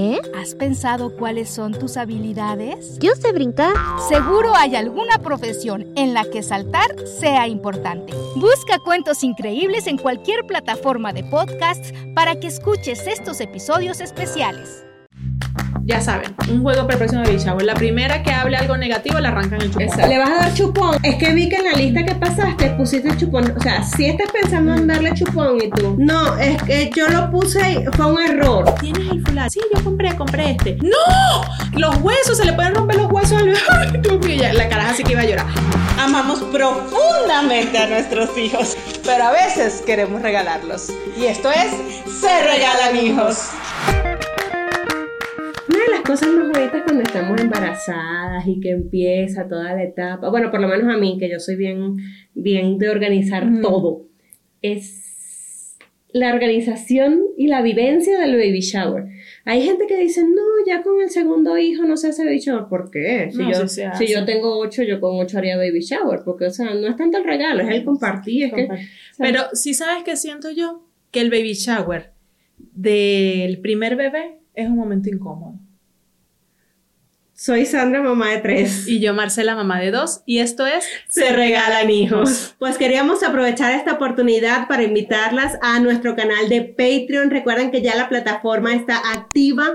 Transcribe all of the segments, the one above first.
¿Eh? ¿Has pensado cuáles son tus habilidades? Yo sé brincar. Seguro hay alguna profesión en la que saltar sea importante. Busca cuentos increíbles en cualquier plataforma de podcasts para que escuches estos episodios especiales ya saben, un juego para el próximo baby shower. La primera que hable algo negativo le arrancan el chupón. Le vas a dar chupón. Es que vi que en la lista que pasaste pusiste el chupón. O sea, si estás pensando en darle chupón y tú. No, es que yo lo puse y fue un error. ¿Tienes el fulano? Sí, yo compré, compré este. ¡No! Los huesos, se le pueden romper los huesos al bebé. La caraja sí que iba a llorar. Amamos profundamente a nuestros hijos, pero a veces queremos regalarlos. Y esto es Se Regalan Hijos cosas más bonitas cuando estamos embarazadas y que empieza toda la etapa, bueno, por lo menos a mí, que yo soy bien, bien de organizar todo, es la organización y la vivencia del baby shower. Hay gente que dice, no, ya con el segundo hijo no se hace baby shower. ¿Por qué? Si, yo, si yo tengo ocho, yo con ocho haría baby shower. Porque, o sea, no es tanto el regalo, es el compartir. Es que, Pero si sabes que siento yo que el baby shower del primer bebé es un momento incómodo. Soy Sandra, mamá de tres. Y yo, Marcela, mamá de dos. Y esto es Se Regalan Hijos. Pues queríamos aprovechar esta oportunidad para invitarlas a nuestro canal de Patreon. Recuerden que ya la plataforma está activa.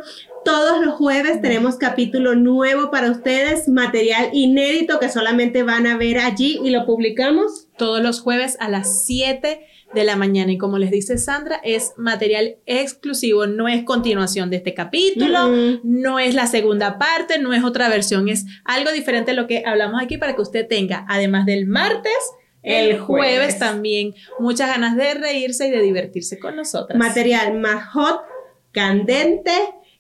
Todos los jueves tenemos capítulo nuevo para ustedes, material inédito que solamente van a ver allí y lo publicamos. Todos los jueves a las 7 de la mañana. Y como les dice Sandra, es material exclusivo, no es continuación de este capítulo, no es la segunda parte, no es otra versión, es algo diferente a lo que hablamos aquí para que usted tenga, además del martes, el jueves, también muchas ganas de reírse y de divertirse con nosotras. Material más hot, candente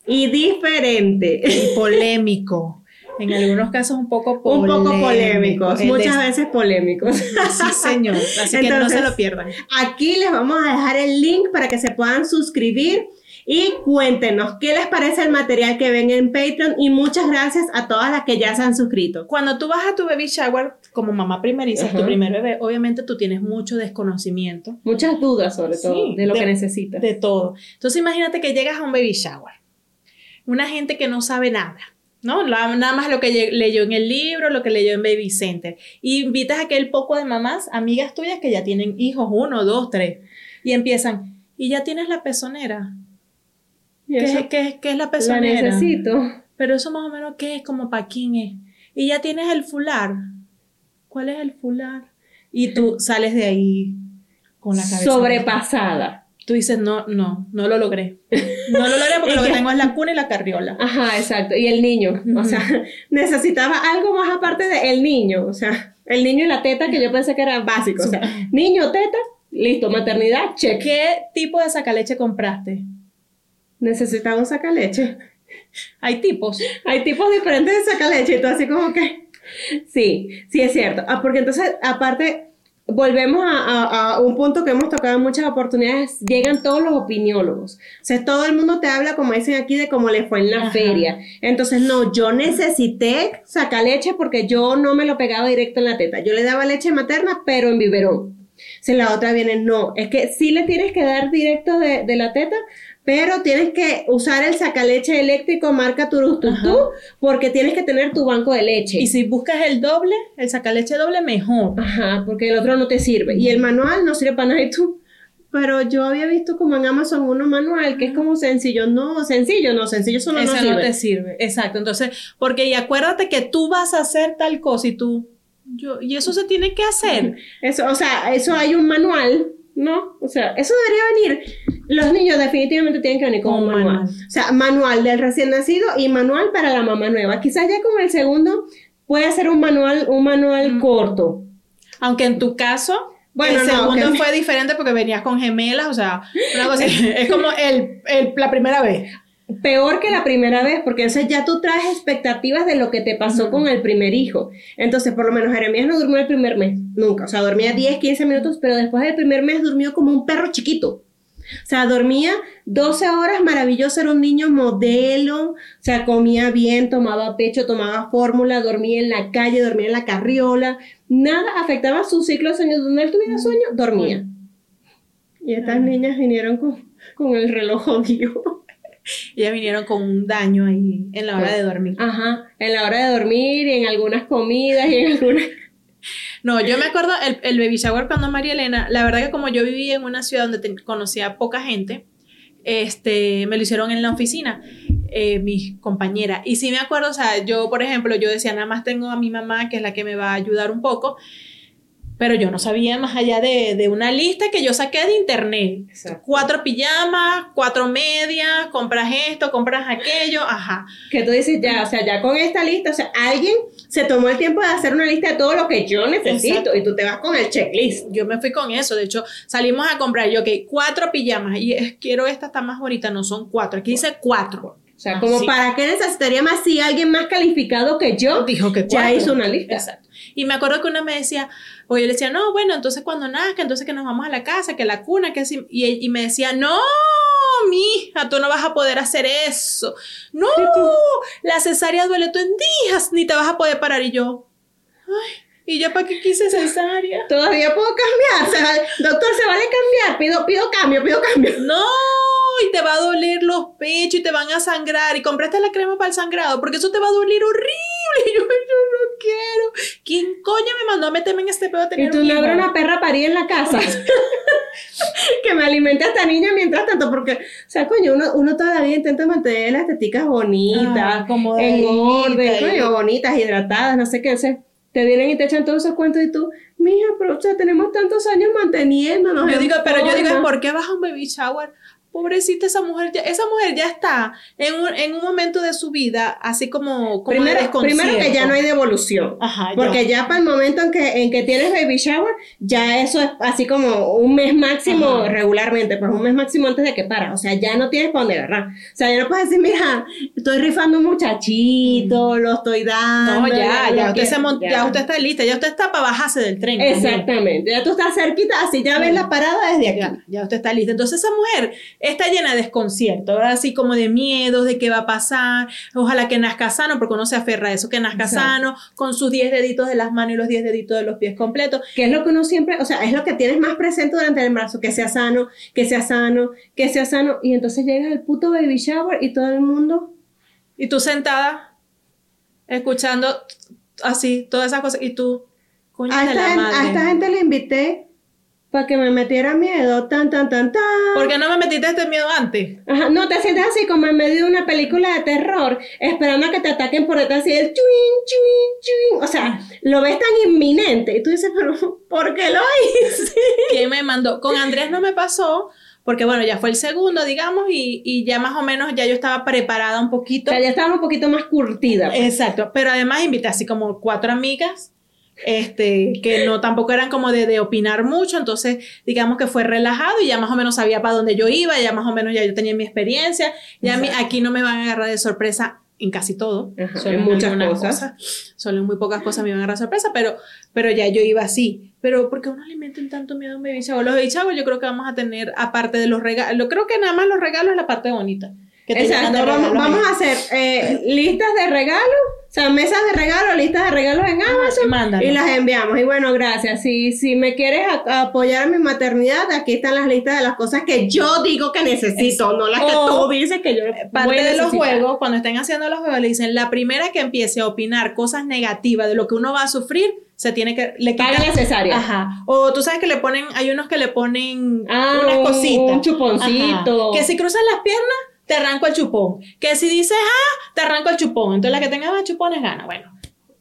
y diferente. Y polémico. En algunos casos un poco polémicos. Un poco polémicos, muchas veces polémicos. Sí, señor. Así que no se lo pierdan. Aquí les vamos a dejar el link para que se puedan suscribir. Y cuéntenos qué les parece el material que ven en Patreon y muchas gracias a todas las que ya se han suscrito. Cuando tú vas a tu baby shower como mamá primeriza, tu primer bebé, obviamente tú tienes mucho desconocimiento. Muchas dudas sobre todo de lo que necesitas. De todo. Entonces imagínate que llegas a un baby shower. Una gente que no sabe nada ¿no? Nada más lo que leyó en el libro, lo que leyó en Baby Center. Y invitas a aquel poco de mamás, amigas tuyas que ya tienen hijos, uno, dos, tres, y empiezan, y ya tienes la pezonera. ¿Qué, ¿qué, qué, es la pezonera? La necesito. Pero eso más o menos, ¿qué es? Como para quién es. Y ya tienes el fular. ¿Cuál es el fular? Y tú sales de ahí con la cabeza. Sobrepasada tú dices, no, no, no lo logré. No lo logré porque lo que tengo es la cuna y la carriola. Ajá, exacto. Y el niño, o sea, necesitaba algo más aparte de el niño, o sea, el niño y la teta que yo pensé que era básico. O sea, niño, teta, listo, maternidad, check. ¿Qué tipo de sacaleche compraste? Necesitaba un sacaleche. Hay tipos. Hay tipos diferentes de sacaleche y tú así como que... Sí, sí es cierto. Ah, porque entonces, aparte, volvemos a, un punto que hemos tocado en muchas oportunidades, llegan todos los opiniólogos. O sea, todo el mundo te habla, como dicen aquí, de cómo le fue en la feria. Entonces, no, yo necesité sacar leche porque yo no me lo pegaba directo en la teta. Yo le daba leche materna, pero en biberón. Si la otra viene, no, es que sí le tienes que dar directo de, de la teta, pero tienes que usar el sacaleche eléctrico marca Turustutú porque tienes que tener tu banco de leche. Y si buscas el doble, el sacaleche doble, mejor. Ajá, porque el otro no te sirve. Y el manual no sirve para nada y tú. Pero yo había visto como en Amazon uno manual que es como sencillo. No, sencillo, no, sencillo solo no sirve. no te sirve. Exacto. Entonces, porque y acuérdate que tú vas a hacer tal cosa y tú. Yo, y eso se tiene que hacer. Eso, o sea, eso hay un manual ¿no? O sea, eso debería venir. Los niños definitivamente tienen que venir con un manual. O sea, manual del recién nacido y manual para la mamá nueva. Quizás ya con el segundo puede ser un manual, un manual corto. Aunque en tu caso, Bueno, el no, segundo fue diferente porque venías con gemelas, o sea, una cosa es como el, el- la primera vez. Peor que la primera vez, porque entonces ya tú traes expectativas de lo que te pasó con el primer hijo. Entonces, por lo menos Jeremías no durmió el primer mes, nunca. O sea, dormía 10, 15 minutos, pero después del primer mes durmió como un perro chiquito. O sea, dormía 12 horas, maravilloso, era un niño modelo, o sea, comía bien, tomaba pecho, tomaba fórmula, dormía en la calle, dormía en la carriola, nada afectaba su ciclo de sueño, donde él tuviera sueño, dormía. Y estas niñas vinieron con, con el reloj. Y ya vinieron con un daño ahí en la hora de dormir. Ajá, en la hora de dormir y en algunas comidas y en algunas... No, yo me acuerdo el, el baby shower cuando María Elena, la verdad que como yo vivía en una ciudad donde te- conocía poca gente, este, me lo hicieron en la oficina, eh, mis compañeras. Y sí me acuerdo, o sea, yo, por ejemplo, yo decía, nada más tengo a mi mamá, que es la que me va a ayudar un poco, pero yo no sabía más allá de, de una lista que yo saqué de internet. Exacto. Cuatro pijamas, cuatro medias, compras esto, compras aquello, ajá. Que tú dices, ya, o sea, ya con esta lista, o sea, alguien se tomó el tiempo de hacer una lista de todo lo que yo necesito Exacto. y tú te vas con el checklist. Yo me fui con eso, de hecho, salimos a comprar, yo, ok, cuatro pijamas, y es- quiero esta está más bonita, no son cuatro, aquí dice cuatro. O sea, Ah, como sí. para qué necesitaría más si alguien más calificado que yo Dijo que ya hizo una lista. Exacto. Y me acuerdo que una me decía, o yo le decía, no, bueno, entonces cuando nazca, entonces que nos vamos a la casa, que la cuna, que así. Y, y me decía, no, mija, tú no vas a poder hacer eso. No, la cesárea duele tú en días, ni te vas a poder parar. Y yo, ay, ¿y yo para qué quise cesárea? Todavía puedo cambiar, doctor, se vale cambiar, pido, pido cambio, pido cambio. No, y te va a doler los pechos y te van a sangrar. Y compraste la crema para el sangrado, porque eso te va a doler horrible. Y yo, yo no quiero. ¿Quién coño me mandó a meterme en este pedo de tener Y tú abres una perra paría en la casa. que me alimente a esta niña mientras tanto, porque, o sea, coño, uno, uno todavía intenta mantener las teticas bonitas, Ah, como en orden, coño, bonitas, hidratadas, no sé qué, o sea, te vienen y te echan todos esos cuentos y tú, mija, pero o sea, tenemos tantos años manteniéndonos. Yo digo, pero yo digo, forma". ¿por qué vas a un baby shower? Pobrecita esa mujer, ya- esa mujer ya está en un, en un momento de su vida así como, Primero, que ya no hay devolución. Ajá, ya. Porque ya para el momento en que, en que tienes baby shower, ya eso es así como un mes máximo Ajá. regularmente, pues un mes máximo antes de que para. O sea, ya no tienes para dónde agarrar. O sea, ya no puedes decir, mira, estoy rifando un muchachito, lo estoy dando. No, ya, ya, usted quiero". se mon- ya. usted está lista, ya usted está para bajarse del tren. Exactamente. Ya tú estás cerquita, así ya ves la parada desde aquí. Ya, ya usted está lista. Entonces esa mujer está llena de desconcierto, ¿verdad? Así como de miedos, de qué va a pasar. Ojalá que nazca sano, porque uno se aferra a eso, que nazca Exacto. sano, con sus 10 deditos de las manos y los 10 deditos de los pies completos. Que es lo que uno siempre, o sea, es lo que tienes más presente durante el embarazo, que sea sano, que sea sano, que sea sano. Y entonces llegas al puto baby shower y todo el mundo Y tú sentada, escuchando así, todas esas cosas, y tú, coño A de la madre. a esta gente le invité para que me metiera miedo, tan, tan, tan, tan. ¿Por qué no me metiste este miedo antes? Ajá, no, te sientes así como en medio de una película de terror, esperando a que te ataquen por detrás y el chuin, chuin, chuin. O sea, lo ves tan inminente y tú dices, pero ¿por qué lo hice? ¿Quién me mandó? Con Andrés no me pasó, porque bueno, ya fue el segundo, digamos, y, y ya más o menos ya yo estaba preparada un O poquito. sea, ya estaba un poquito más curtida. pues. Exacto, pero además invité así como cuatro amigas, este, que no tampoco eran como de, de opinar mucho, entonces digamos que fue relajado y ya más o menos sabía para dónde yo iba, ya más o menos ya yo tenía mi experiencia, ya a mí- aquí no me van a agarrar de sorpresa en casi todo, Ajá, solo en muchas cosas. solo en muy pocas cosas me iban a agarrar de sorpresa, pero, pero ya yo iba así. Pero ¿por qué uno le meten tanto miedo a un baby shower? Los baby shower yo creo que vamos a tener, aparte de los regalos, creo que nada más los regalos es la parte bonita. Que te Exacto, de vamos, vamos a hacer eh, listas de regalos, o sea, mesas de regalos, listas de regalos en Amazon y las enviamos. Y bueno, gracias. Si, si me quieres a- apoyar en mi maternidad, aquí están las listas de las cosas que yo digo que necesito, no las que O tú dices que yo parte voy a de los juegos, cuando estén haciendo los juegos, le dicen, la primera que empiece a opinar cosas negativas de lo que uno va a sufrir, se tiene que... Le Paga quitan- la cesárea. Ajá. O tú sabes que le ponen, hay unos que le ponen Ah, unas un- cositas. un chuponcito. Ajá. Que si cruzas las piernas, te arranco el chupón. Que si dices, ah, te arranco el chupón. Entonces la que tenga más chupones gana. Bueno,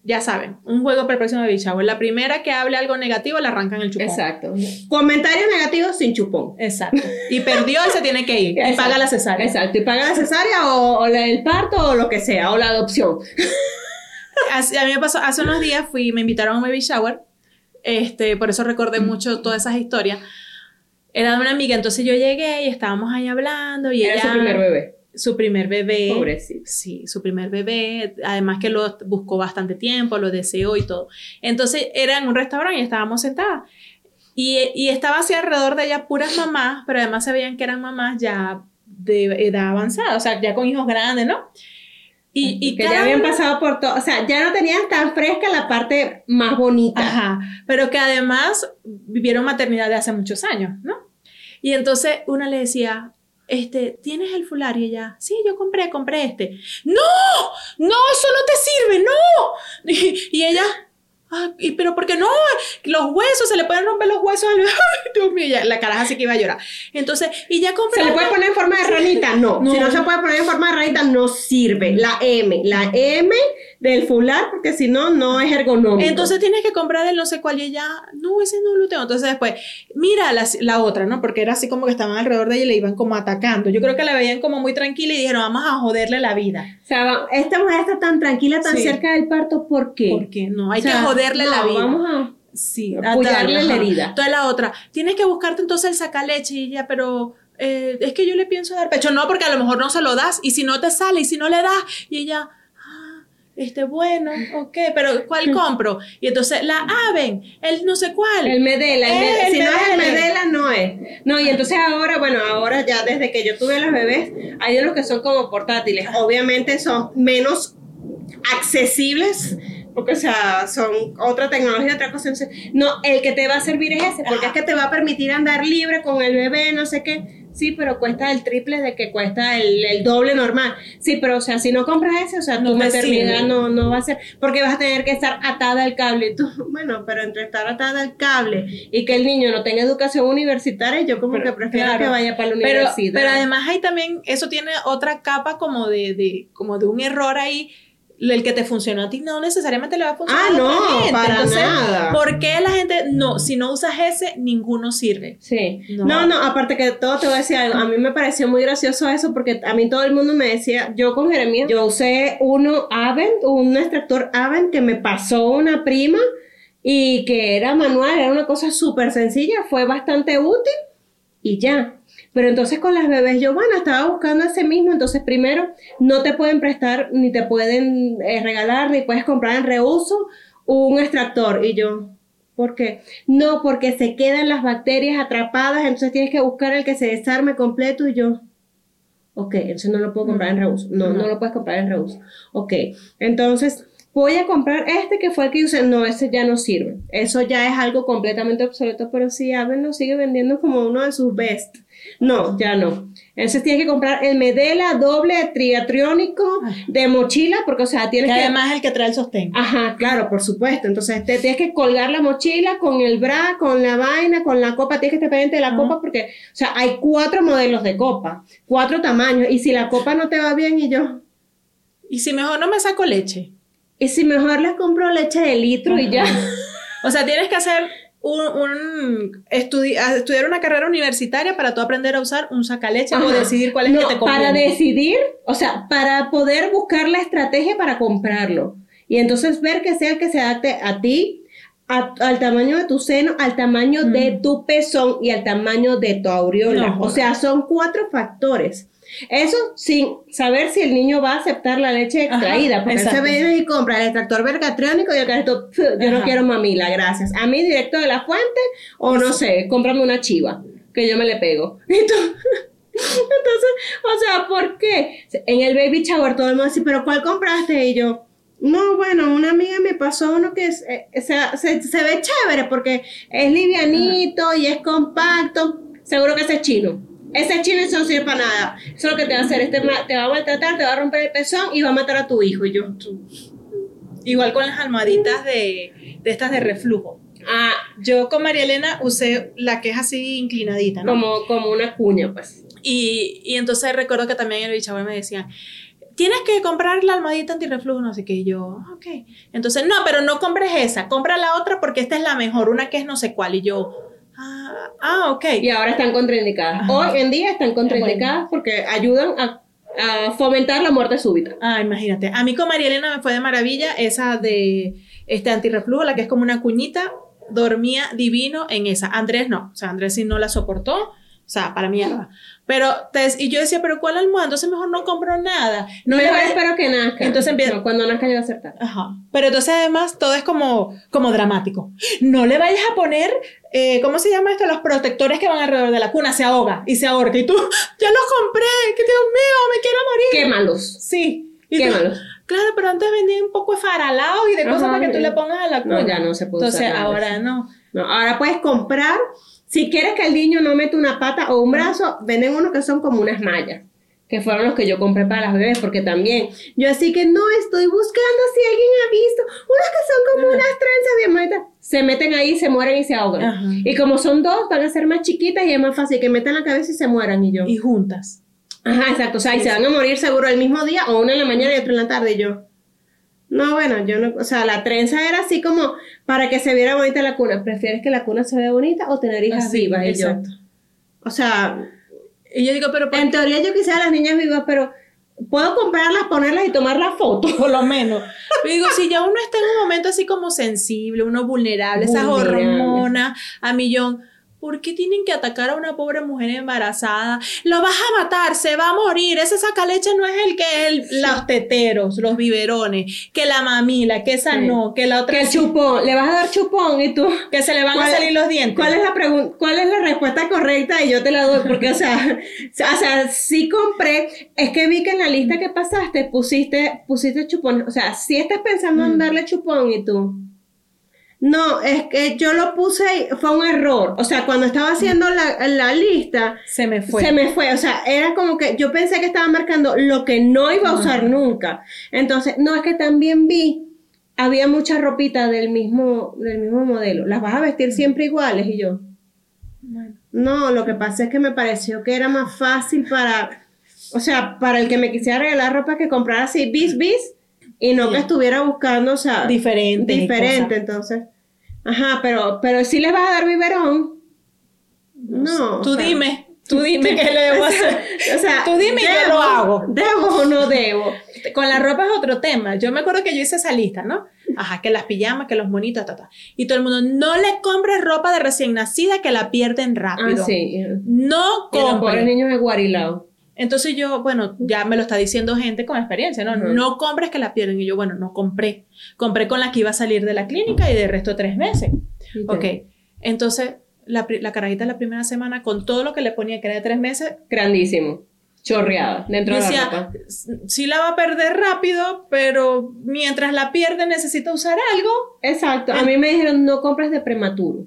ya saben, un juego para el próximo baby shower. La primera que hable algo negativo, le arrancan el chupón. Exacto. Comentarios negativos sin chupón. Exacto. Y perdió y se tiene que ir. Y paga la cesárea. Exacto. Y paga la cesárea o, o la del parto o lo que sea, o la adopción. Así- a mí me pasó, hace unos días fui, me invitaron a un baby shower este, por eso recordé mucho todas esas historias. Era de una amiga, entonces yo llegué y estábamos ahí hablando y Era ella... su primer bebé. Su primer bebé. Pobrecito. Sí, su primer bebé. Además que lo buscó bastante tiempo, lo deseó y todo. Entonces era en un restaurante y estábamos sentadas. Y, y estaba así alrededor de ella puras mamás, pero además se veían que eran mamás ya de edad avanzada, o sea, ya con hijos grandes, ¿no? Y, y que ya habían una- pasado por todo, o sea, ya no tenían tan fresca la parte más bonita. Ajá, pero que además vivieron maternidad de hace muchos años, ¿no? Y entonces una le decía, este, ¿tienes el fular? Y ella, sí, yo compré, compré este. ¡No! ¡No, eso no te sirve! ¡No! Y, y ella, "Ah, ¿y pero por qué no? Los huesos, se le pueden romper los huesos al bebé. Ay, Dios mío, ya, la caraja así que iba a llorar. Entonces, y ya compré. ¿Se le puede poner en forma de ranita? No. No. Si no se puede poner en forma de ranita, no sirve. La M. La M del fular, porque si no, no es ergonómico. Entonces tienes que comprar el no sé cuál y ella, no, ese no lo tengo. Entonces después, mira la, la otra, ¿no? Porque era así como que estaban alrededor de ella y le iban como atacando. Yo creo que la veían como muy tranquila y dijeron, vamos a joderle la vida. O sea, esta mujer está tan tranquila, tan Sí. cerca del parto, ¿por qué? Porque no, hay O sea, que joderle no, la vida. Vamos a. Sí, apoyarle la herida. Entonces la otra, tienes que buscarte entonces el sacaleche y ella, pero eh, es que yo le pienso dar pecho. No, porque a lo mejor no se lo das y si no te sale y si no le das y ella, este bueno, ok, pero ¿cuál compro? Y entonces la Aven, el no sé cuál. El Medela, el Eh, Medela. el si no es el Medela. Medela, no es. No, y entonces ahora, bueno, ahora ya desde que yo tuve los bebés, hay unos que son como portátiles. Obviamente son menos accesibles, porque, o sea, son otra tecnología, otra cosa. No, el que te va a servir es ese, porque es que te va a permitir andar libre con el bebé, no sé qué. Sí, pero cuesta el triple de que cuesta el, el doble normal. Sí, pero o sea, si no compras ese, o sea, No tu te maternidad sirve. no, no va a ser, porque vas a tener que estar atada al cable. Y tú, bueno, pero entre estar atada al cable y que el niño no tenga educación universitaria, yo como Pero, que prefiero claro. que vaya para la Pero, universidad. pero además hay también, eso tiene otra capa como de, de, como de un error ahí. El que te funcionó a ti no necesariamente le va a funcionar Ah, a otra no, gente. para Entonces, nada. ¿por qué la gente no? Si no usas ese, ninguno sirve. Sí. No. No. no, aparte que todo te voy a decir algo. A mí me pareció muy gracioso eso porque a mí todo el mundo me decía, yo con Jeremías, yo usé uno Avent, un extractor Avent que me pasó una prima y que era manual, era una cosa súper sencilla, fue bastante útil y ya. Pero entonces con las bebés yo, bueno, estaba buscando ese mismo, entonces primero no te pueden prestar, ni te pueden eh, regalar, ni puedes comprar en reuso un extractor. Y yo, ¿por qué? No, porque se quedan las bacterias atrapadas, entonces tienes que buscar el que se desarme completo y yo, ok, entonces no lo puedo comprar en reuso. No, no, No. lo puedes comprar en reuso. Ok, entonces voy a comprar este que fue el que usé. No, ese ya no sirve. Eso ya es algo completamente obsoleto, pero sí, Aven lo sigue vendiendo como uno de sus best. No, ya no. Entonces tienes que comprar el Medela doble triatriónico Ay. de mochila, porque, o sea, Que tienes que. además es el que trae el sostén. Ajá, claro, por supuesto. Entonces te tienes que colgar la mochila con el bra, con la vaina, con la copa. Tienes que estar pendiente de la Ajá. copa porque, o sea, hay cuatro modelos de copa, cuatro tamaños. Y si la copa no te va bien y yo, Y si mejor no me saco leche. Y si mejor les compro leche de litro y ya. O sea, tienes que hacer un, un estudi- estudiar una carrera universitaria para tú aprender a usar un sacaleche o Ajá. decidir cuál es No, que te conviene. para decidir, o sea, para poder buscar la estrategia para comprarlo. Y entonces ver que sea el que se adapte a ti, a- al tamaño de tu seno, al tamaño de Mm. tu pezón y al tamaño de tu aureola. No, o sea, son cuatro factores. Eso sin saber si el niño va a aceptar la leche Ajá, extraída, porque él se viene y compra el extractor vergatriónico y el carrito, "Pf, yo no Ajá. quiero mamila, gracias. A mí directo de la fuente, o no sé, cómprame una chiva, que yo me le pego. Y tú- entonces, o sea, ¿por qué? En el baby shower todo el mundo dice, pero ¿cuál compraste? Y yo, no, bueno, una amiga me pasó uno que es, eh, se, se- se ve chévere porque es livianito y es compacto. Seguro que ese es chino. Ese chino eso no sirve para nada. Eso es lo que te va a hacer. Este te va a maltratar, te va a romper el pezón y va a matar a tu hijo. Y yo, Igual con las almohaditas de, de estas de reflujo. ah, Yo con María Elena usé la que es así inclinadita, ¿no? como, como una cuña, pues. Y, y entonces recuerdo que también el bichagüe me decían, tienes que comprar la almohadita antirreflujo, no sé qué. Y yo, ok. Entonces, no, pero no compres esa, compra la otra porque esta es la mejor, una que es no sé cuál. Y yo, ah, ah ok. Y ahora están contraindicadas. Ajá. Hoy en día están contraindicadas porque ayudan a, a fomentar la muerte súbita. Ah, imagínate. A mí con María Elena me fue de maravilla esa de este antirreflujo, la que es como una cuñita. dormía divino en esa. Andrés no, o sea, Andrés sí no la soportó, o sea, para mierda. Pero, te- y yo decía, pero ¿cuál almohada? Entonces mejor no compro nada. No Mejor vayas- espero que nazca. Entonces empieza- No, cuando nazca ya va a ser tarde. Ajá. Pero entonces además todo es como, como dramático. No le vayas a poner, eh, ¿cómo se llama esto? Los protectores que van alrededor de la cuna. Se ahoga y se ahorca. Y tú, ya los compré. Que Dios mío, me quiero morir. Quémalos. Sí. Y tú, Quémalos. claro, pero antes vendían un poco de faralados y de cosas Ajá, para que tú le pongas a la cuna. No, ya no se puede Entonces usar ahora no. No, ahora puedes comprar, si quieres que el niño no meta una pata o un brazo, venden unos que son como unas mallas, que fueron los que yo compré para las bebés, porque también, yo así que no estoy buscando si alguien ha visto, unos que son como unas trenzas bien bonitas, se meten ahí, se mueren y se ahogan. Ajá. Y como son dos, van a ser más chiquitas y es más fácil que metan la cabeza y se mueran y yo. Y juntas. Ajá, exacto, o sea, y se van a morir seguro el mismo día o una en la mañana y otra en la tarde y yo. No, bueno, yo no, o sea, la trenza era así como para que se viera bonita la cuna. ¿Prefieres que la cuna se vea bonita o tener hijas Así, vivas? Y yo. exacto. O sea, Y yo digo, pero en teoría yo quisiera las niñas vivas, pero puedo comprarlas, ponerlas y tomar la foto. por lo menos. Yo digo, si ya uno está en un momento así como sensible, uno vulnerable, esas Vulnerable. hormonas a millón, ¿por qué tienen que atacar a una pobre mujer embarazada? Lo vas a matar, se va a morir. Ese sacaleche no es el que el, los teteros, los biberones, que la mamila, que esa Sí. no, que la otra Que el chupón, le vas a dar chupón y tú. que se le van a ¿Cuál- salir los dientes. ¿Cuál es la pregunta? ¿Cuál es la respuesta correcta? Y yo te la doy, porque, o sea, o sea, sí compré, es que vi que en la lista que pasaste pusiste, pusiste chupón, o sea, si estás pensando en darle chupón y tú. No, es que yo lo puse, y fue un error. O sea, cuando estaba haciendo la, la lista, Se me fue. se me fue. O sea, era como que yo pensé que estaba marcando lo que no iba a usar nunca. Entonces, no, es que también vi, había mucha ropita del mismo, del mismo modelo. Las vas a vestir siempre iguales y yo. Bueno. No, lo que pasa es que me pareció que era más fácil para, o sea, para el que me quisiera regalar ropa que comprara así bis bis y no que estuviera buscando, o sea, diferente, cosas. entonces. Ajá, pero pero si les vas a dar biberón. No. Tú o sea, dime, tú dime qué le debo hacer. O sea, Tú dime y yo lo hago. ¿Debo o no debo? Con la ropa es otro tema. Yo me acuerdo que yo hice esa lista, ¿no? Ajá, que las pijamas, que los monitos, ta, ta. Y todo el mundo, no le compres ropa de recién nacida que la pierden rápido. Ah, sí. Y No los pobres compres. niños de Guarilao. Entonces yo, bueno, ya me lo está diciendo gente con experiencia, ¿no? No compres que la pierden. Y yo, bueno, no compré. Compré con la que iba a salir de la clínica y de resto tres meses. Ok. Entonces, la, la carajita la primera semana, con todo lo que le ponía, que era de tres meses, Grandísimo. Chorreada. Dentro de la decía, ropa. "S- sí la va a perder rápido, pero mientras la pierde necesita usar algo. Exacto. A mí me dijeron no compres de prematuro.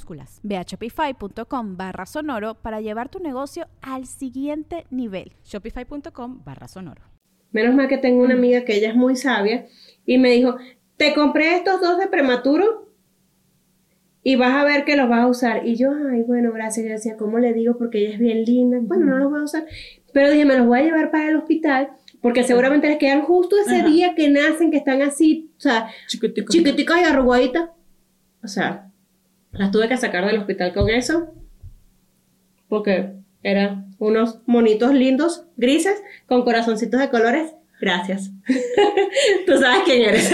Ve a shopify.com barra sonoro para llevar tu negocio al siguiente nivel. Shopify.com barra sonoro. Menos mal que tengo una amiga que ella es muy sabia y me dijo, te compré estos dos de prematuro y vas a ver que los vas a usar. Y yo, ay, bueno, gracias. Yo decía, ¿cómo le digo? Porque ella es bien linda. Bueno, no los voy a usar. Pero dije, me los voy a llevar para el hospital porque seguramente les quedan justo ese Ajá. día que nacen, que están así, o sea, Chiquitico. chiquiticas y arrugaditas. O sea, las tuve que sacar del hospital con eso. Porque eran unos monitos lindos, grises, con corazoncitos de colores. Gracias. Tú sabes quién eres.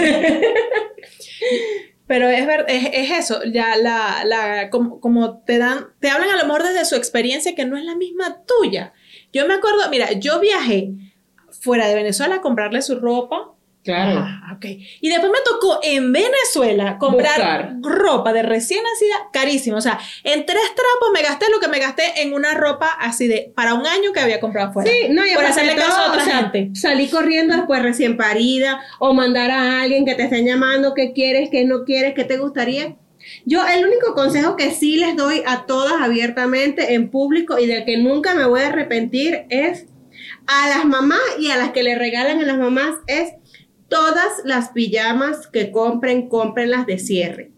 Pero es, ver, es, es eso, ya la, la, como, como te dan, te hablan a lo mejor desde su experiencia que no es la misma tuya. Yo me acuerdo, mira, yo viajé fuera de Venezuela a comprarle su ropa Claro. Ah, ok. Y después me tocó en Venezuela comprar Buscar. ropa de recién nacida carísima. O sea, en tres trapos me gasté lo que me gasté en una ropa así de para un año que había comprado afuera. Sí, no, y por hacerle caso a otra o sea, gente. Salí corriendo después recién parida o mandar a alguien que te estén llamando, qué quieres, qué no quieres, qué te gustaría. Yo el único consejo que sí les doy a todas abiertamente en público y del que nunca me voy a arrepentir es a las mamás y a las que le regalan a las mamás es todas las pijamas que compren, cómprenlas de cierre.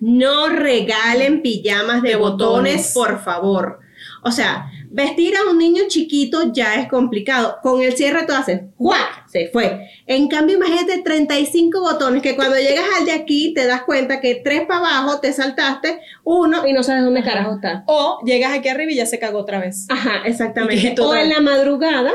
No regalen pijamas de, De botones, botones. por favor. O sea, vestir a un niño chiquito ya es complicado. Con el cierre tú haces, ¡juac! Se fue. En cambio, imagínate 35 botones que cuando llegas al de aquí te das cuenta que tres para abajo te saltaste uno y no sabes dónde carajo está. O llegas aquí arriba y ya se cagó otra vez. Ajá, exactamente. O en la madrugada.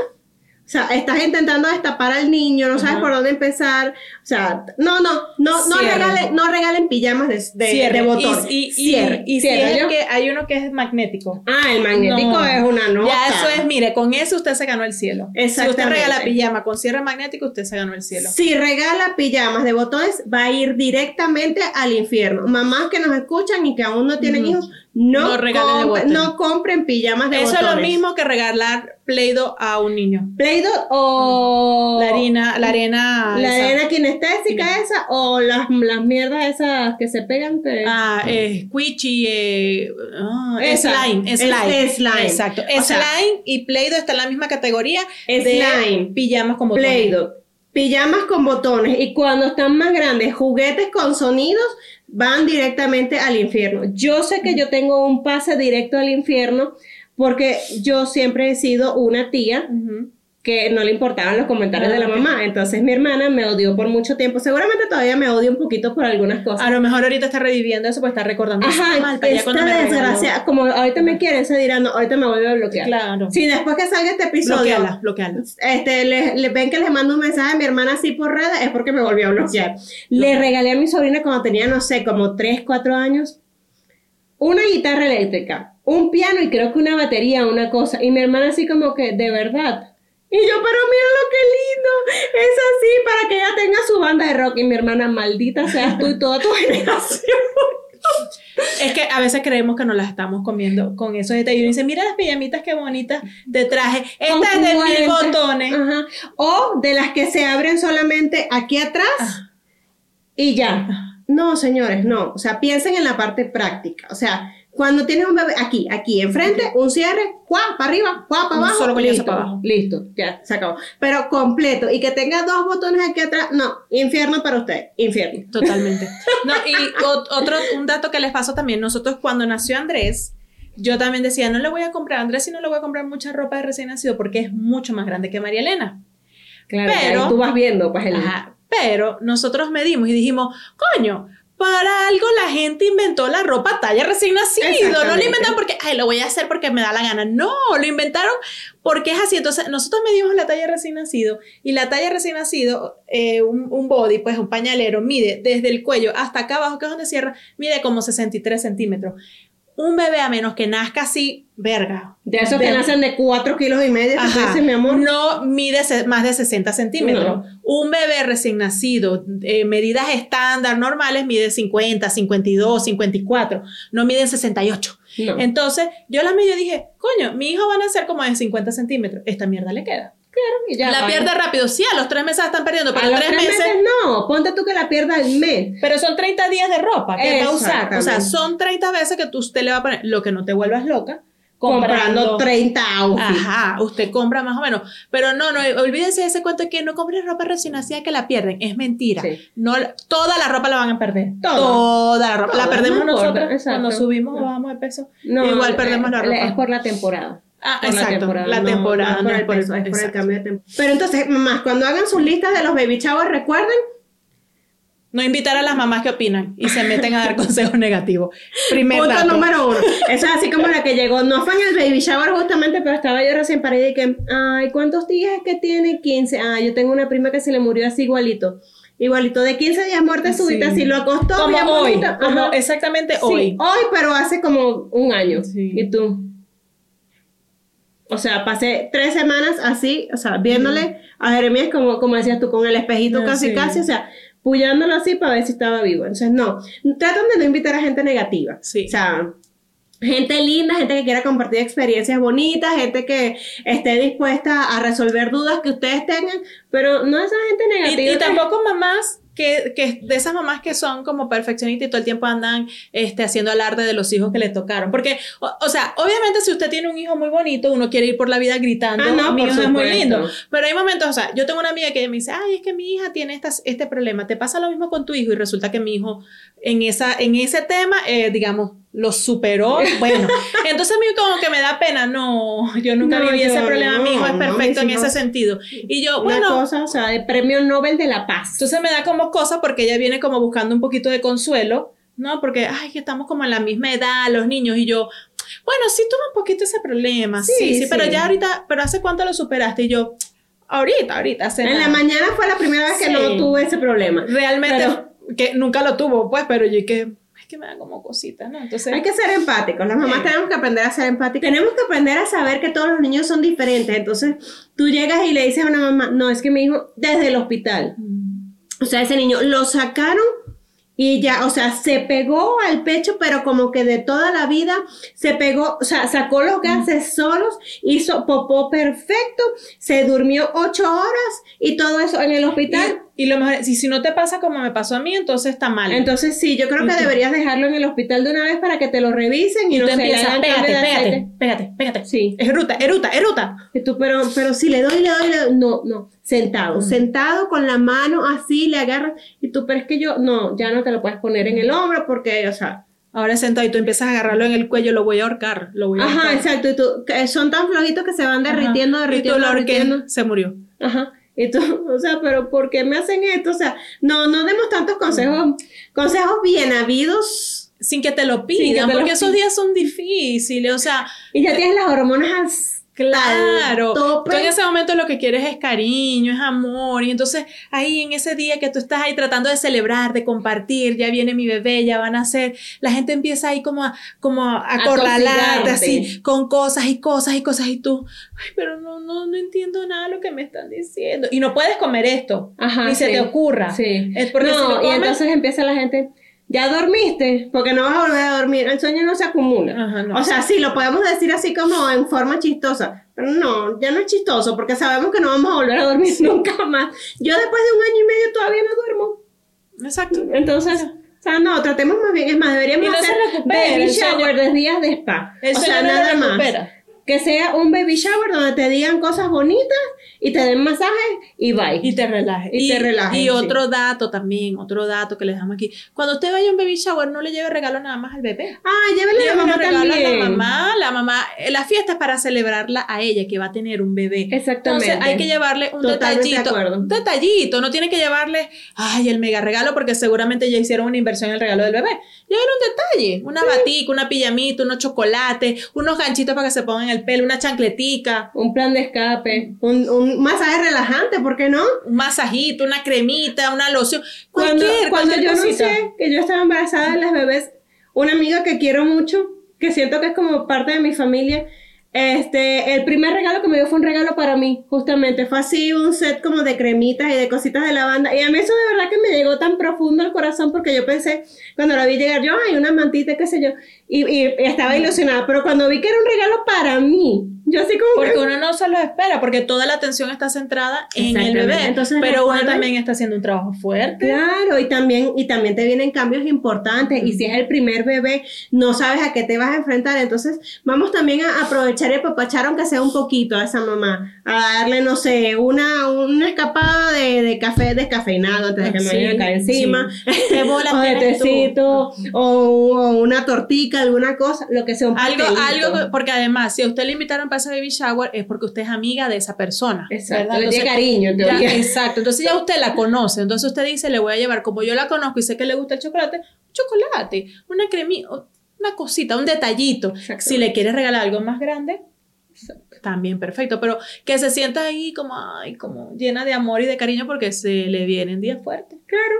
O sea, estás intentando destapar al niño, no sabes por dónde empezar. O sea, no, no, no, no Cierre. regalen, no regalen pijamas de, de, de botón. Y, y, y- Cierre, y si cierre, es ¿yo? que hay uno que es magnético. Ah, el magnético No. es una nota. Ya eso es, mire, con eso usted se ganó el cielo. Si usted regala pijama con cierre magnético, usted se ganó el cielo. Si regala pijamas de botones, va a ir directamente al infierno. Mamás que nos escuchan y que aún no tienen hijos, no, No regalen de compren, botones. no compren pijamas de Eso botones. es lo mismo que regalar Play-Doh a un niño. Play-Doh o... La harina, la arena. La esa. arena kinestésica esa o las, las mierdas esas que se pegan que... Ah, eh, squishy, eh, ah, slime, slime. slime. Exacto. O sea, slime y Play-Doh están en la misma categoría de Slime. pijamas como Play-Doh. Pijamas con botones y cuando están más grandes, juguetes con sonidos van directamente al infierno. Yo sé que yo tengo un pase directo al infierno porque yo siempre he sido una tía que no le importaban los comentarios Ah, de la ok. mamá. Entonces mi hermana me odió por mucho tiempo. Seguramente todavía me odia un poquito por algunas cosas. A lo mejor ahorita está reviviendo eso, pues está recordando. Ajá, "Ah, ya esta cuando me regaló". desgracia, como ahorita me quieren, se dirán, no, ahorita me vuelve a bloquear. Claro. Si después que salga este episodio, Bloqueala, bloqueala. este, le, le ven que les mando un mensaje a mi hermana así por redes, es porque me volvió a bloquear. Le regalé a mi sobrina cuando tenía, no sé, como 3, 4 años, una guitarra eléctrica, un piano y creo que una batería, una cosa. Y mi hermana así como que, de verdad. Y yo, pero mira lo que lindo, es así para que ella tenga su banda de rock. Y mi hermana, maldita seas tú y toda tu generación. Es que a veces creemos que nos las estamos comiendo con esos detalles. Y dice, mira las pijamitas qué bonitas te traje. Esta es de mil 40. botones. Ajá. O de las que se abren solamente aquí atrás Ah. y ya. No, señores, no. O sea, piensen en la parte práctica. O sea, cuando tienes un bebé aquí, aquí, enfrente, un cierre, ¡cuá! para arriba, ¡cuá! para abajo. solo listo, para abajo. Listo, ya, se acabó. Pero completo. Y que tenga dos botones aquí atrás, no. Infierno para usted. Infierno. Totalmente. No, y otro, un dato que les pasó también, nosotros cuando nació Andrés, yo también decía, no le voy a comprar a Andrés y no le voy a comprar mucha ropa de recién nacido porque es mucho más grande que María Elena. Claro, Pero- pero, tú vas viendo, pues, el... Ajá. Pero nosotros medimos y dijimos, coño, para algo la gente inventó la ropa talla recién nacido. No lo inventaron porque, ay, lo voy a hacer porque me da la gana. No, lo inventaron porque es así. Entonces, nosotros medimos la talla recién nacido y la talla recién nacido, eh, un, un body, pues un pañalero, mide desde el cuello hasta acá abajo, que es donde cierra, mide como 63 centímetros. Un bebé, a menos que nazca así, verga. De esos que nacen de 4 kilos y medio, mi amor. No mide más de 60 centímetros. No. Un bebé recién nacido, eh, medidas estándar normales, mide 50, 52, 54. No miden 68. No. Entonces, yo la medí y dije, coño, mi hijo va a nacer como de 50 centímetros. Esta mierda le queda. Y ya, la vale. pierde rápido. Sí, a los tres meses la están perdiendo, pero a los tres, tres meses, meses, no, ponte tú que la pierda al mes. Pero son 30 días de ropa que va a usar. O sea, son 30 veces que tú, usted le va a poner. Lo que no te vuelvas loca. Comprando 30 outfits. Ajá, usted compra más o menos. Pero no, no, olvídense de ese cuento de que no compres ropa recién nacida que la pierden. Es mentira. Sí. No, toda la ropa la van a perder. Toda. Toda la ropa. Toda, la perdemos nosotros cuando subimos o No. bajamos de peso. No, Igual perdemos la eh, ropa. Es por la temporada. Ah, exacto. La temporada. No, no es por el peso, es por el cambio de temporada. Pero entonces, mamás, cuando hagan sus listas de los baby showers, recuerden, No invitar a las mamás que opinan y se meten a dar consejos negativos. Primer punto dato. número uno. Eso es así como la que llegó. No fue en el baby shower justamente, pero estaba yo recién parida y que, ay, ¿cuántos días es que tiene? 15. Ah, yo tengo una prima que se le murió así igualito. Igualito, de 15 días muerte súbita, Sí. así lo acostó. Como hoy. Como exactamente Sí, hoy. hoy, pero hace como un año. Sí. ¿Y tú? O sea, pasé tres semanas así, o sea, viéndole a Jeremías como, como decías tú, con el espejito Ah, casi, sí. casi, o sea, pullándolo así para ver si estaba vivo. Entonces, no, tratan de no invitar a gente negativa. Sí. O sea, gente linda, gente que quiera compartir experiencias bonitas, gente que esté dispuesta a resolver dudas que ustedes tengan, pero no esa gente negativa. y tampoco mamás que, que de esas mamás que son como perfeccionistas y todo el tiempo andan este, haciendo alarde de los hijos que les tocaron. Porque, o, o sea, obviamente si usted tiene un hijo muy bonito, uno quiere ir por la vida gritando, Ah, no, mi hijo es muy lindo. Pero hay momentos, o sea, yo tengo una amiga que me dice, ay, es que mi hija tiene estas, este problema, te pasa lo mismo con tu hijo y resulta que mi hijo en, esa, en ese tema, eh, digamos, lo superó. Bueno, entonces a mí como que me da pena, no, yo nunca No, viví ese yo problema, mi hijo es no, perfecto mis en ese sentido. Y yo, una bueno, cosa, o sea, de premio Nobel de la Paz. entonces me da como cosa porque ella viene como buscando un poquito de consuelo, ¿no? Porque, ay, que estamos como en la misma edad, los niños, y yo, bueno, sí tuve un poquito ese problema, sí, sí, Sí, pero ya ahorita, pero ¿hace cuánto lo superaste? Y yo, ahorita, ahorita, hace En la nada". mañana fue la primera vez que no tuve ese problema. Realmente, Pero- que nunca lo tuvo, pues, pero yo que, es que me da como cositas, ¿no? Entonces, Hay que ser empáticos. Las mamás tenemos que aprender a ser empáticos. Tenemos que aprender a saber que todos los niños son diferentes. Entonces, tú llegas y le dices a una mamá, no, es que mi hijo, desde el hospital. O sea, ese niño lo sacaron y ya, o sea, se pegó al pecho, pero como que de toda la vida se pegó, o sea, sacó los gases solos, hizo popó perfecto, se durmió ocho horas y todo eso en el hospital. Y, lo mejor, si, si no te pasa como me pasó a mí, entonces está mal. Entonces, sí, yo creo que deberías dejarlo en el hospital de una vez para que te lo revisen y, y no le empiezas, pégate, pégate, pégate, pégate. Sí. Eruta, eruta, eruta. Y tú, pero, pero si le doy, le doy, le doy. No, no. Sentado, sentado con la mano así, le agarras. Y tú, pero es que yo, no, ya no te lo puedes poner en el hombro porque, o sea. Ahora sentado y tú empiezas a agarrarlo en el cuello, lo voy a ahorcar, lo voy a Ajá, exacto. Y tú, son tan flojitos que se van Ajá. derritiendo, Y tú derritiendo, lo ahorqué, derritiendo. se murió. Ajá. Y tú, o sea, pero ¿por qué me hacen esto? O sea, no, no demos tantos consejos, consejos bien habidos. Sin que te lo pidan, lo porque esos días son difíciles, o sea, Y ya tienes las hormonas Claro, tope. tú en ese momento lo que quieres es cariño, es amor, y entonces ahí en ese día que tú estás ahí tratando de celebrar, de compartir, ya viene mi bebé, ya van a ser, la gente empieza ahí como a, como a acorralarte así, con cosas y cosas y cosas, y tú, ay, pero no, no, no entiendo nada de lo que me están diciendo, y no puedes comer esto, Ajá, ni se te ocurra, Sí. es porque si no, y entonces empieza la gente, ya dormiste, porque no vas a volver a dormir, el sueño no se acumula. Ajá, no. O sea, sí, lo podemos decir así como en forma chistosa, pero no, ya no es chistoso, porque sabemos que no vamos a volver a dormir nunca más. Yo después de un año y medio todavía no duermo. exacto, Entonces, o sea, no, tratemos más bien, es más, deberíamos Y no se hacer recupera, baby shower de días de spa. el o sea, nada lo más. Que sea un baby shower donde te digan cosas bonitas y te den masajes y bye. Y te relajes. Y te relajes, Y sí. otro dato también, otro dato que les damos aquí. Cuando usted vaya a un baby shower, no le lleve regalo nada más al bebé. Ah, llévele a la Llévele mamá regalo también. a la mamá. La mamá, eh, la fiesta es para celebrarla a ella, que va a tener un bebé. Exactamente. Entonces hay que llevarle un Totalmente detallito. Un detallito. No tiene que llevarle, ay, el mega regalo, porque seguramente ya hicieron una inversión en el regalo del bebé. Llévele un detalle. Una batica, una pijamita, unos chocolates, unos ganchitos para que se pongan en el pelo, una chancletica, Un plan de escape, un, un masaje relajante, ¿por qué no? un masajito, una cremita, una loción. Cuando, Cualquier, cuando cualquier yo cosita. anuncié que yo estaba embarazada de las bebés, una amiga que quiero mucho, que siento que es como parte de mi familia, este, el primer regalo que me dio fue un regalo para mí, justamente. Fue así un set como de cremitas y de cositas de lavanda. Y a mí eso de verdad que me llegó tan profundo al corazón porque yo pensé, cuando la vi llegar, yo, ay, una mantita, qué sé yo. Y, y estaba ilusionada. Pero cuando vi que era un regalo para mí, yo así como que- Porque uno no se lo espera, porque toda la atención está centrada en el bebé. Entonces, pero uno también está haciendo un trabajo fuerte. Claro, y también, y también te vienen cambios importantes. Y si es el primer bebé, no sabes a qué te vas a enfrentar. Entonces, vamos también a aprovechar y apapachar, aunque sea un poquito, a esa mamá. A darle, no sé, una, una escapada de, de café descafeinado antes de que me Sí, vayan a caer encima. ¿Qué bola o de tecito, o, o una tortica, alguna cosa, lo que sea, un Algo, pastelito. algo, que- porque además, si a usted le invitaron para ese baby shower, es porque usted es amiga de esa persona. Exacto, ¿verdad? le tiene cariño, ya, exacto. Entonces ya usted la conoce. Entonces usted dice, le voy a llevar, como yo la conozco y sé que le gusta el chocolate, un chocolate, una cremita, una cosita, un detallito. Si le quiere regalar algo más grande, también perfecto. Pero que se sienta ahí como, ay, como llena de amor y de cariño porque se le vienen días fuertes. Claro,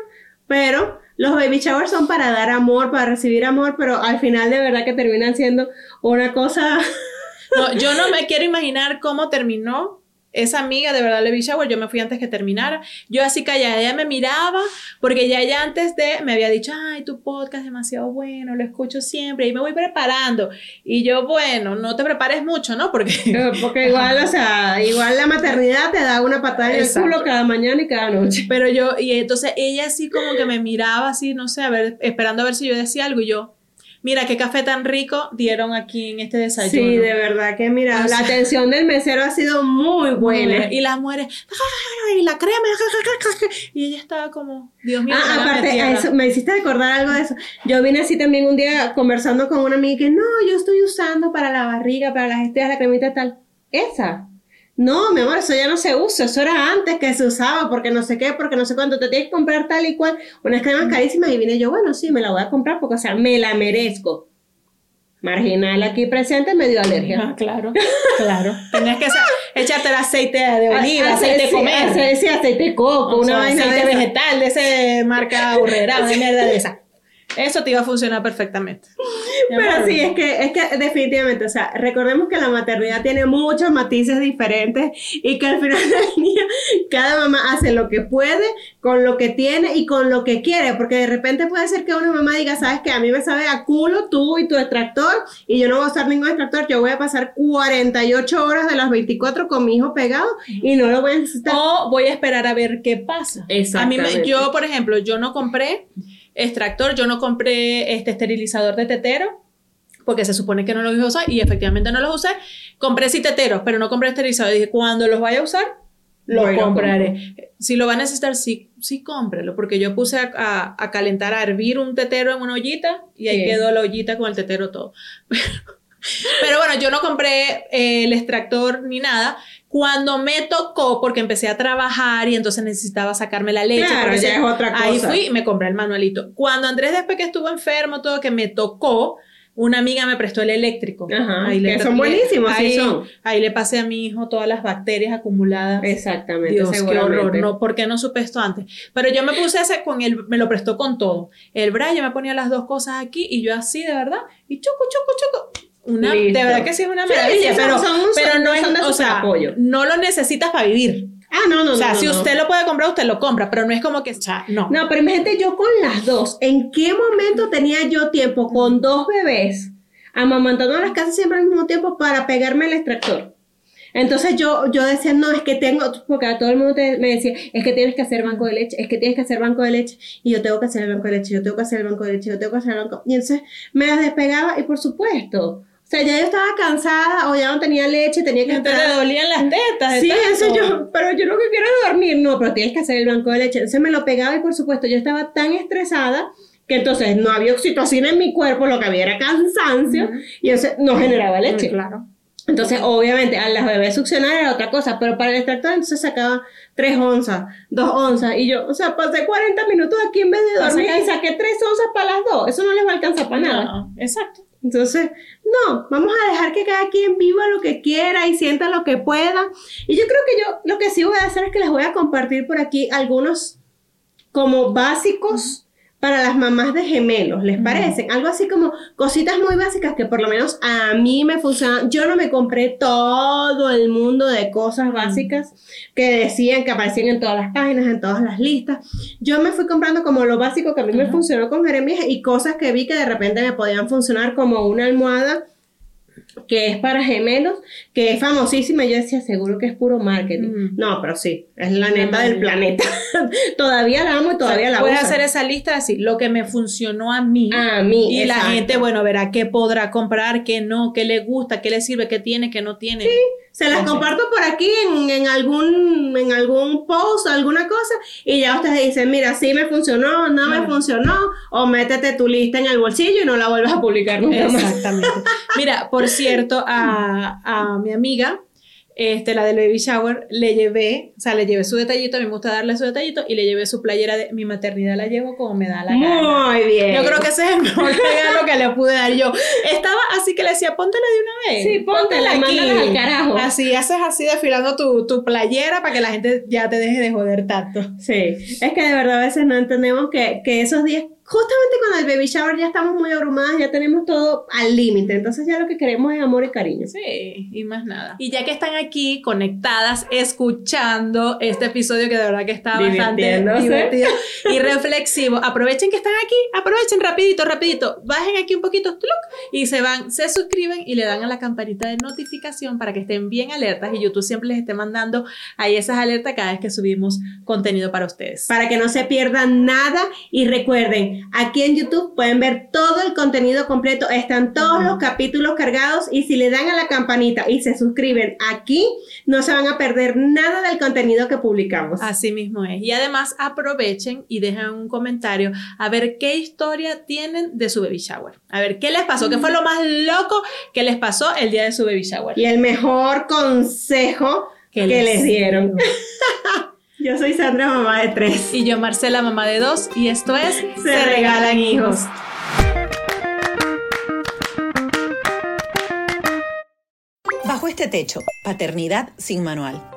pero los baby showers son para dar amor, para recibir amor, pero al final de verdad que terminan siendo una cosa No, yo no me quiero imaginar cómo terminó esa amiga de verdad Levi Shower, yo me fui antes que terminara. Yo así callada, ella me miraba, porque ya ella antes de me había dicho, ay, tu podcast es demasiado bueno, lo escucho siempre y me voy preparando. Y yo, bueno, no te prepares mucho, ¿no? Porque, porque igual, o sea, igual la maternidad te da una patada en el culo cada mañana y cada noche. Pero yo, y entonces ella así como que me miraba así, no sé, a ver, esperando a ver si yo decía algo y yo, Mira qué café tan rico dieron aquí en este desayuno. Sí, de verdad que mira, la atención del mesero ha sido muy buena. Y las mujeres, y la crema, y ella estaba como, Dios mío. Ah, aparte, me hiciste recordar algo de eso. Yo vine así también un día conversando con una amiga que no, yo estoy usando para la barriga, para las estrellas, la cremita tal. Esa. No, mi amor, eso ya no se usa, eso era antes que se usaba, porque no sé qué, porque no sé cuánto, te tienes que comprar tal y cual, unas cremas carísimas y vine yo, bueno, sí, me la voy a comprar porque, o sea, me la merezco. Marginal aquí presente me dio alergia. Ah, claro, claro. Tenías que echarte el aceite de oliva, aceite de comer. Sí, aceite de coco, una vaina aceite vegetal de ese marca aburrera, de mierda de esa. Eso te iba a funcionar perfectamente. Pero sí, es que, es que definitivamente, o sea, recordemos que la maternidad tiene muchos matices diferentes y que al final del día cada mamá hace lo que puede con lo que tiene y con lo que quiere, porque de repente puede ser que una mamá diga, sabes que a mí me sabe a culo tú y tu extractor y yo no voy a usar ningún extractor, yo voy a pasar 48 horas de las 24 con mi hijo pegado y no lo voy a necesitar. O voy a esperar a ver qué pasa. Exactamente. A mí yo, por ejemplo, yo no compré extractor, yo no compré este esterilizador de tetero porque se supone que no los iba a usar y efectivamente no los usé. Compré sí teteros, pero no compré esterilizador. Dije, cuando los vaya a usar, los compraré. Si lo va a necesitar, sí, sí cómprelo, porque yo puse a, a, calentar, a hervir un tetero en una ollita y ahí quedó la ollita con el tetero todo. Pero bueno, yo no compré eh, el extractor ni nada. Cuando me tocó, porque empecé a trabajar y entonces necesitaba sacarme la leche. Claro, ya es otra cosa. Ahí fui y me compré el manualito. Cuando Andrés, después que estuvo enfermo, todo que me tocó, una amiga me prestó el eléctrico. Ajá, ahí que son buenísimos, ahí, son. Ahí le pasé a mi hijo todas las bacterias acumuladas. Exactamente, Dios, qué horror. No, ¿Por qué no supe esto antes? Pero yo me puse ese con él, me lo prestó con todo. El Brian me ponía las dos cosas aquí y yo así, de verdad, y choco, choco, choco. Una, de verdad que sí es una maravilla, pero, pero no es, o sea, apoyo. no lo necesitas para vivir. Ah, no, no, no. O sea, no, si usted lo puede comprar, usted lo compra, pero no es como que, o sea, no. No, pero imagínate yo con las dos, ¿en qué momento tenía yo tiempo con dos bebés amamantando las casas siempre al mismo tiempo para pegarme el extractor? Entonces yo, yo decía, no, es que tengo, porque a todo el mundo me decía, es que tienes que hacer banco de leche, es que tienes que hacer banco de leche, y yo tengo que hacer el banco de leche, yo tengo que hacer el banco de leche, yo tengo que hacer el banco. Y entonces me las despegaba y por supuesto, o sea, ya yo estaba cansada o ya no tenía leche, tenía que estar... Te dolían las tetas. Sí, eso yo, pero yo lo que quiero es dormir. No, pero tienes que hacer el banco de leche. Entonces me lo pegaba y por supuesto yo estaba tan estresada que entonces no había oxitocina en mi cuerpo, lo que había era cansancio y eso no generaba leche. claro. Entonces, obviamente, a las bebés succionar era otra cosa, pero para el extractor entonces sacaba 3 onzas, 2 onzas, y yo, o sea, pasé 40 minutos aquí en vez de dormir y saqué 3 onzas para las dos. Eso no les va a alcanzar para nada. No, exacto. Entonces, no, vamos a dejar que cada quien viva lo que quiera y sienta lo que pueda. Y yo creo que yo lo que sí voy a hacer es que les voy a compartir por aquí algunos como básicos para las mamás de gemelos, ¿les parecen? Algo así como cositas muy básicas que por lo menos a mí me funcionan. Yo no me compré todo el mundo de cosas básicas que decían que aparecían en todas las páginas, en todas las listas. Yo me fui comprando como lo básico que a mí me funcionó con Jeremías y cosas que vi que de repente me podían funcionar como una almohada que es para gemelos, que es famosísima. Yo decía, seguro que es puro marketing. Mm. No, pero sí, es la neta del planeta. todavía la amo y todavía la Puedes uso. hacer esa lista de decir lo que me funcionó a mí. A mí, Y la gente, bueno, verá qué podrá comprar, qué no, qué le gusta, qué le sirve, qué tiene, qué no tiene. Se las comparto por aquí en, en algún en algún post o alguna cosa y ya ustedes dicen, mira, sí me funcionó, no me funcionó, o métete tu lista en el bolsillo y no la vuelvas a publicar nunca más. Exactamente. Mira, por cierto, a, a mi amiga, este, la del baby shower, le llevé, o sea, le llevé su detallito, a mí me gusta darle su detallito, y le llevé su playera de mi maternidad, la llevo como me da la gana. Muy bien. Yo creo que ese es el mejor regalo que le pude dar yo. Estaba así que le decía, póntela de una vez. Sí, póntela, mándalas al carajo. Así, haces así desfilando tu, tu playera para que la gente ya te deje de joder tanto. Sí, es que de verdad a veces no entendemos que, que esos días justamente con el baby shower ya estamos muy abrumadas, ya tenemos todo al límite, entonces ya lo que queremos es amor y cariño. Sí, y más nada. Y ya que están aquí conectadas, escuchando este episodio que de verdad que está bastante divertido y reflexivo, aprovechen que están aquí, aprovechen rapidito, rapidito, bajen aquí un poquito y se van, se suscriben y le dan a la campanita de notificación para que estén bien alertas y YouTube siempre les esté mandando ahí esas alertas cada vez que subimos contenido para ustedes. Para que no se pierdan nada y recuerden, aquí en YouTube pueden ver todo el contenido completo, están todos los capítulos cargados y si le dan a la campanita y se suscriben aquí, no se van a perder nada del contenido que publicamos. Así mismo es. Y además aprovechen y dejen un comentario a ver qué historia tienen de su baby shower. A ver qué les pasó, qué fue lo más loco que les pasó el día de su baby shower. Y el mejor consejo que, les, dieron. Yo soy Sandra, mamá de tres. Y yo, Marcela, mamá de dos. Y esto es Se, Regalan Hijos. Bajo este techo, paternidad sin manual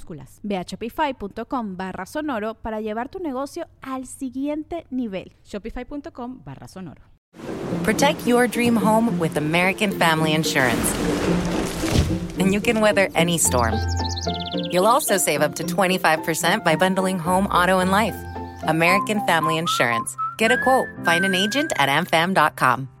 Ve a shopify.com barra sonoro para llevar tu negocio al siguiente nivel. Shopify.com barra sonoro. Protect your dream home with American Family Insurance. And you can weather any storm. You'll also save up to 25% by bundling home, auto, and life. American Family Insurance. Get a quote. Find an agent at amfam.com.